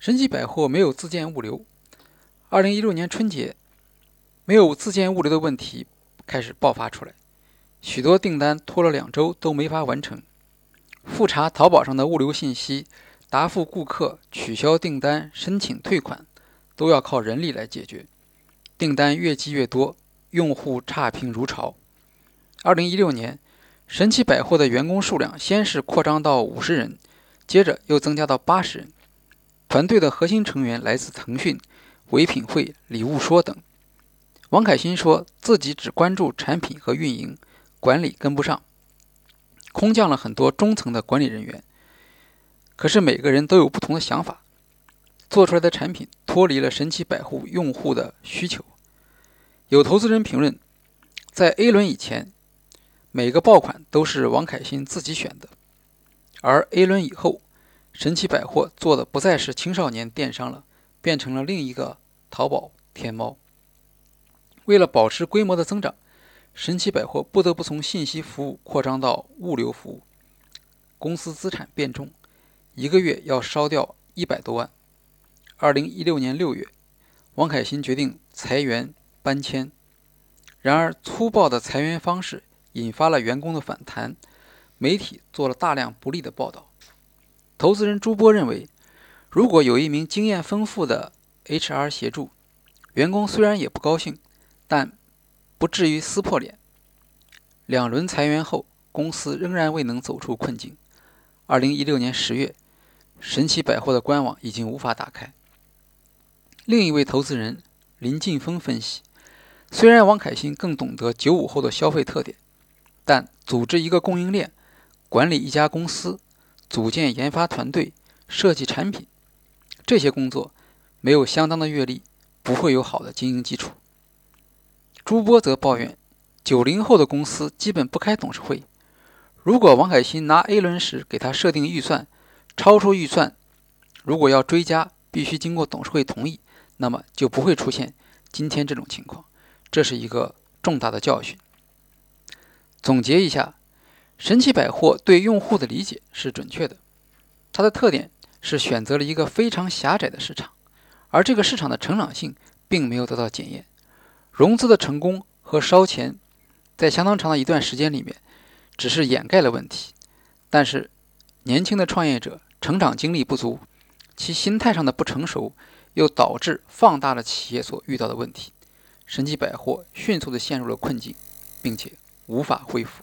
神奇百货没有自建物流。二零一六年春节，没有自建物流的问题开始爆发出来，许多订单拖了两周都没法完成。复查淘宝上的物流信息，答复顾客、取消订单、申请退款，都要靠人力来解决。订单越积越多，用户差评如潮。二零一六年，神奇百货的员工数量先是扩张到五十人，接着又增加到八十人。团队的核心成员来自腾讯、唯品会、礼物说等。王凯欣说自己只关注产品和运营，管理跟不上，空降了很多中层的管理人员。可是每个人都有不同的想法，做出来的产品脱离了神奇百货用户的需求。有投资人评论，在 A 轮以前，每个爆款都是王凯欣自己选的，而 A 轮以后。神奇百货做的不再是青少年电商了，变成了另一个淘宝天猫。为了保持规模的增长，神奇百货不得不从信息服务扩张到物流服务，公司资产变重，一个月要烧掉一百多万。二零一六年六月，王凯欣决定裁员搬迁，然而粗暴的裁员方式引发了员工的反弹，媒体做了大量不利的报道。投资人朱波认为，如果有一名经验丰富的 HR 协助，员工虽然也不高兴，但不至于撕破脸。两轮裁员后，公司仍然未能走出困境。二零一六年十月，神奇百货的官网已经无法打开。另一位投资人林劲峰分析，虽然王凯欣更懂得九五后的消费特点，但组织一个供应链，管理一家公司。组建研发团队、设计产品，这些工作没有相当的阅历，不会有好的经营基础。朱波则抱怨，九零后的公司基本不开董事会。如果王凯欣拿 A 轮时给他设定预算，超出预算，如果要追加，必须经过董事会同意，那么就不会出现今天这种情况。这是一个重大的教训。总结一下。神奇百货对用户的理解是准确的，它的特点是选择了一个非常狭窄的市场，而这个市场的成长性并没有得到检验。融资的成功和烧钱，在相当长的一段时间里面，只是掩盖了问题。但是，年轻的创业者成长经历不足，其心态上的不成熟，又导致放大了企业所遇到的问题。神奇百货迅速地陷入了困境，并且无法恢复。